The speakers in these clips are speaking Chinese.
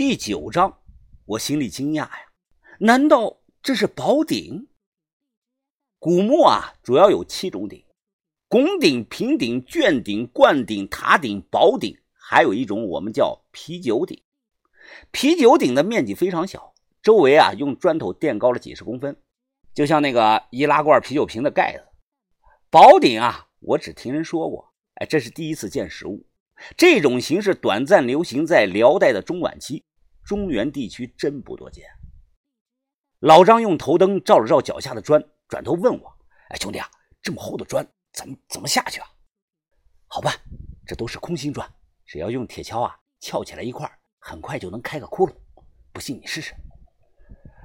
第九章，我心里惊讶呀，难道这是宝顶？古墓啊，主要有七种顶：拱顶、平顶、卷顶、灌顶、塔顶、宝顶，还有一种我们叫啤酒顶。啤酒顶的面积非常小，周围啊用砖头垫高了几十公分，就像那个易拉罐啤酒瓶的盖子。宝顶啊，我只听人说过，哎，这是第一次见实物。这种形式短暂流行在辽代的中晚期。中原地区真不多见。老张用头灯照了照脚下的砖，转头问我：“哎，兄弟啊，这么厚的砖，怎么怎么下去啊？”好办，这都是空心砖，只要用铁锹啊撬起来一块，很快就能开个窟窿。不信你试试。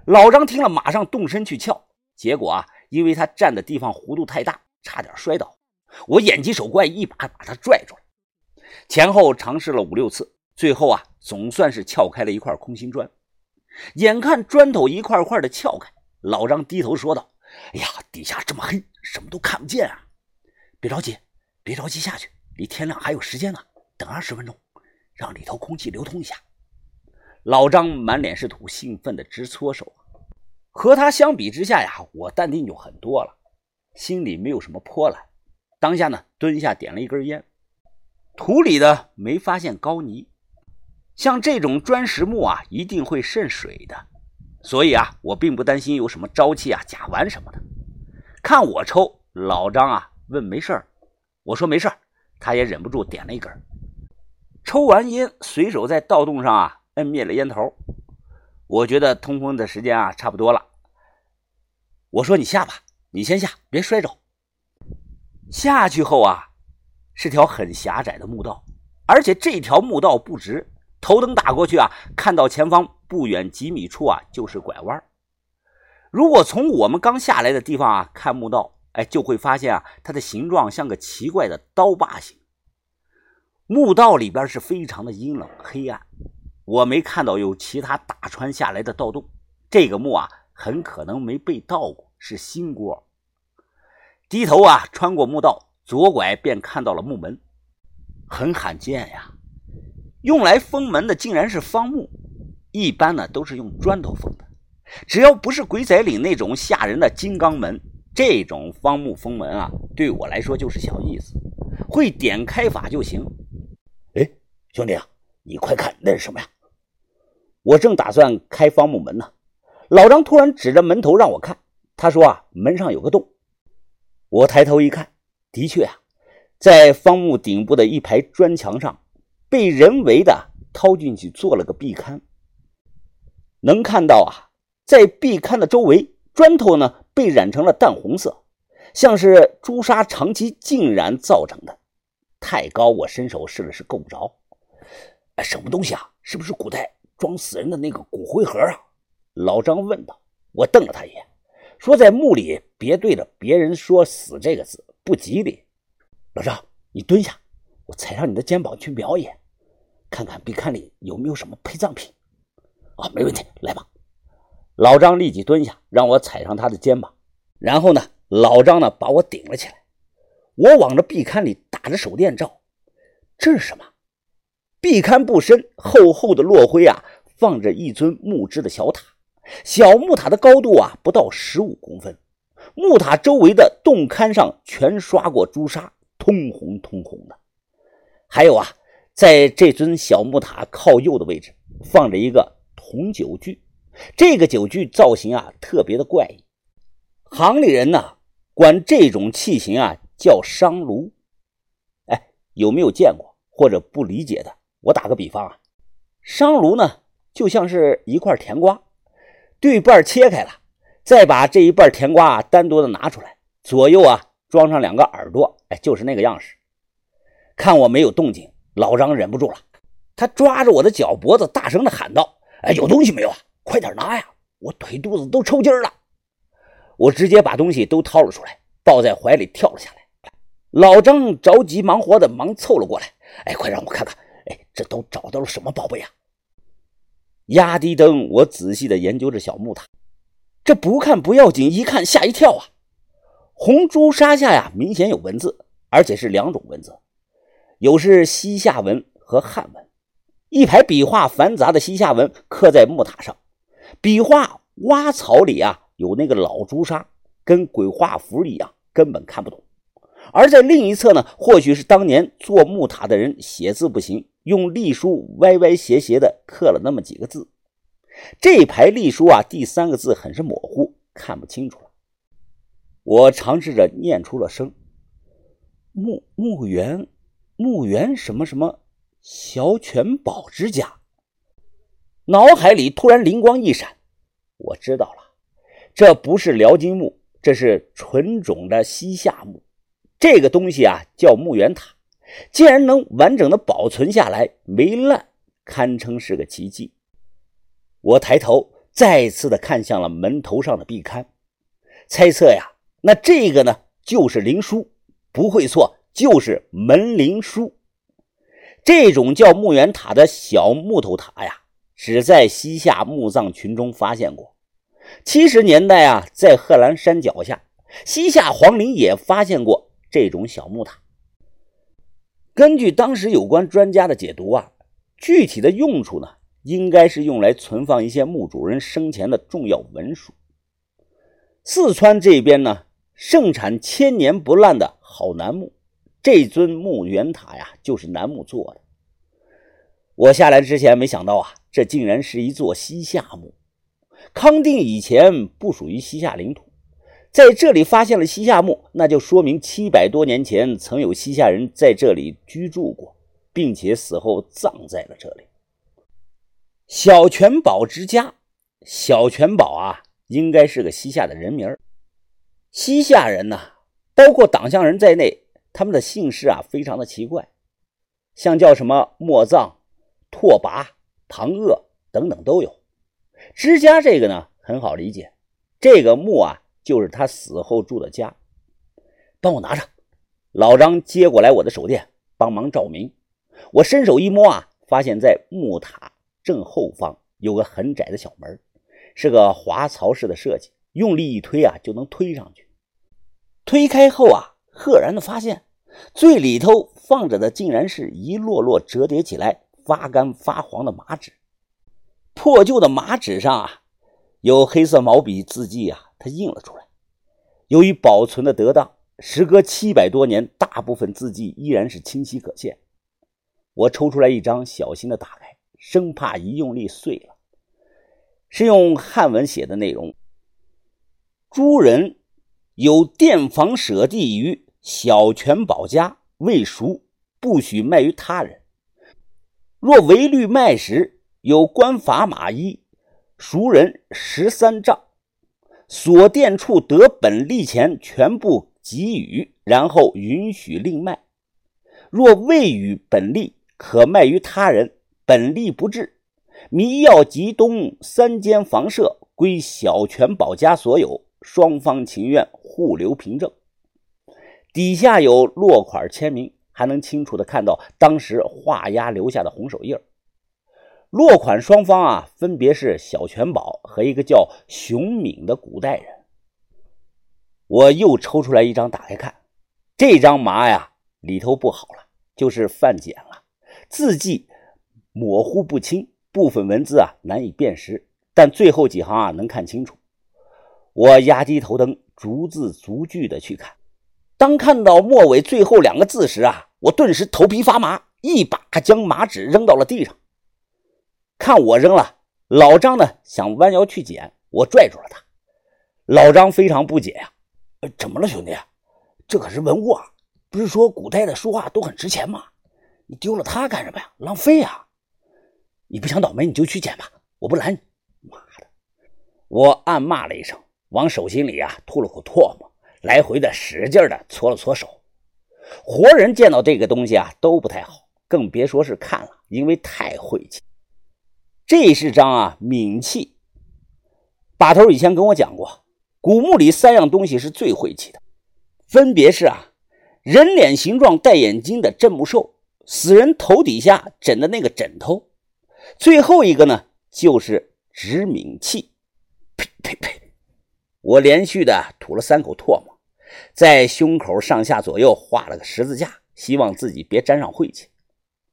老张听了，马上动身去撬，结果啊，因为他站的地方弧度太大，差点摔倒。我眼疾手快，一把把他拽住了，前后尝试了五六次。最后啊，总算是撬开了一块空心砖。眼看砖头一块块的撬开，老张低头说道：“哎呀，底下这么黑，什么都看不见啊！别着急，别着急下去，离天亮还有时间呢。等二十分钟，让里头空气流通一下。”老张满脸是土，兴奋的直搓手。和他相比之下呀，我淡定就很多了，心里没有什么波澜。当下呢，蹲下点了一根烟，土里的没发现高泥。像这种砖石墓啊，一定会渗水的，所以啊，我并不担心有什么沼气啊、甲烷什么的。看我抽，老张啊问没事我说没事他也忍不住点了一根。抽完烟，随手在盗洞上啊摁灭了烟头。我觉得通风的时间啊差不多了。我说你下吧，你先下，别摔着。下去后啊，是条很狭窄的墓道，而且这条墓道不直。头灯打过去啊，看到前方不远几米处啊，就是拐弯。如果从我们刚下来的地方啊看墓道，哎，就会发现啊，它的形状像个奇怪的刀疤形。墓道里边是非常的阴冷黑暗，我没看到有其他打穿下来的盗洞。这个墓啊，很可能没被盗过，是新锅。低头啊，穿过墓道，左拐便看到了墓门，很罕见呀。用来封门的竟然是方木，一般呢都是用砖头封的。只要不是鬼仔岭那种吓人的金刚门，这种方木封门啊，对我来说就是小意思，会点开法就行。哎，兄弟啊，你快看那是什么呀？我正打算开方木门呢，老张突然指着门头让我看，他说啊，门上有个洞。我抬头一看，的确啊，在方木顶部的一排砖墙上。被人为的掏进去做了个壁龛，能看到啊，在壁龛的周围，砖头呢被染成了淡红色，像是朱砂长期浸染造成的。太高，我伸手试了试，够不着。什么东西啊？是不是古代装死人的那个骨灰盒啊？老张问道。我瞪了他一眼，说：“在墓里别对着别人说‘死’这个字，不吉利。”老张，你蹲下，我踩上你的肩膀去表演。看看壁龛里有没有什么陪葬品啊？没问题，来吧。老张立即蹲下，让我踩上他的肩膀。然后呢，老张呢把我顶了起来。我往着壁龛里打着手电照，这是什么？壁龛不深，厚厚的落灰啊，放着一尊木质的小塔。小木塔的高度啊不到十五公分，木塔周围的洞龛上全刷过朱砂，通红通红的。还有啊。在这尊小木塔靠右的位置，放着一个铜酒具。这个酒具造型啊，特别的怪异。行里人呢，管这种器型啊叫商炉。哎，有没有见过或者不理解的？我打个比方啊，商炉呢就像是一块甜瓜，对半切开了，再把这一半甜瓜单独的拿出来，左右啊装上两个耳朵，哎，就是那个样式。看我没有动静。老张忍不住了，他抓着我的脚脖子，大声的喊道：“哎，有东西没有啊？快点拿呀！我腿肚子都抽筋了。”我直接把东西都掏了出来，抱在怀里跳了下来。老张着急忙活的忙凑了过来：“哎，快让我看看，哎，这都找到了什么宝贝啊？”压低灯，我仔细的研究着小木塔。这不看不要紧，一看吓一跳啊！红朱砂下呀，明显有文字，而且是两种文字。有是西夏文和汉文，一排笔画繁杂的西夏文刻在木塔上，笔画挖草里啊有那个老朱砂，跟鬼画符一样，根本看不懂。而在另一侧呢，或许是当年做木塔的人写字不行，用隶书歪歪斜斜的刻了那么几个字。这排隶书啊，第三个字很是模糊，看不清楚了。我尝试着念出了声：“木木原，墓园什么什么小犬宝之家。”脑海里突然灵光一闪，我知道了，这不是辽金墓，这是纯种的西夏墓。这个东西啊，叫墓园塔，竟然能完整的保存下来，没烂，堪称是个奇迹。我抬头再次的看向了门头上的壁龛，猜测呀。那这个呢，就是灵书，不会错，就是门铃书。这种叫木原塔的小木头塔呀，只在西夏墓葬群中发现过。七十年代啊，在贺兰山脚下，西夏皇陵也发现过这种小木塔。根据当时有关专家的解读啊，具体的用处呢，应该是用来存放一些墓主人生前的重要文书。四川这边呢。盛产千年不烂的好楠木，这尊墓圆塔呀，就是楠木做的。我下来之前没想到啊，这竟然是一座西夏墓。康定以前不属于西夏领土，在这里发现了西夏墓，那就说明七百多年前曾有西夏人在这里居住过，并且死后葬在了这里。小泉宝之家，小泉宝啊，应该是个西夏的人名儿。西夏人呐，包括党项人在内，他们的姓氏啊非常的奇怪，像叫什么莫藏、拓跋、庞鄂等等都有。支家这个呢很好理解，这个墓啊就是他死后住的家。帮我拿着。老张接过来我的手电，帮忙照明。我伸手一摸啊，发现在木塔正后方有个很窄的小门，是个滑槽式的设计，用力一推啊就能推上去。推开后啊，赫然的发现最里头放着的竟然是一摞摞折叠起来发干发黄的麻纸。破旧的麻纸上啊，有黑色毛笔字迹啊，它印了出来。由于保存的得当，时隔七百多年，大部分字迹依然是清晰可见。我抽出来一张，小心的打开，生怕一用力碎了。是用汉文写的内容：诸人。有店房舍地于小泉保家未赎，不许卖于他人。若违律卖时，有官法马衣，赎人十三丈。所店处得本利钱全部给予，然后允许另卖。若未与本利，可卖于他人。本利不至，迷药集东三间房舍归小泉保家所有。双方情愿互留凭证，底下有落款签名，还能清楚的看到当时画押留下的红手印落款双方啊，分别是小泉宝和一个叫熊敏的古代人。我又抽出来一张，打开看，这张麻呀，里头不好了，就是泛碱了，字迹模糊不清，部分文字啊难以辨识，但最后几行啊能看清楚。我压低头灯，逐字逐句的去看。当看到末尾最后两个字时啊，我顿时头皮发麻，一把将麻纸扔到了地上。看我扔了，老张呢想弯腰去捡，我拽住了他。老张非常不解呀：“怎么了，兄弟？这可是文物啊！不是说古代的书画都很值钱吗？你丢了它干什么呀？浪费啊！你不想倒霉，你就去捡吧，我不拦你。”妈的！我暗骂了一声。往手心里啊吐了口唾沫，来回的使劲的搓了搓手。活人见到这个东西啊都不太好，更别说是看了，因为太晦气。这是张啊冥器。把头以前跟我讲过，古墓里三样东西是最晦气的，分别是啊人脸形状戴眼睛的镇墓兽，死人头底下枕的那个枕头，最后一个呢就是指冥器。呸呸呸！我连续的吐了三口唾沫，在胸口上下左右画了个十字架，希望自己别沾上晦气。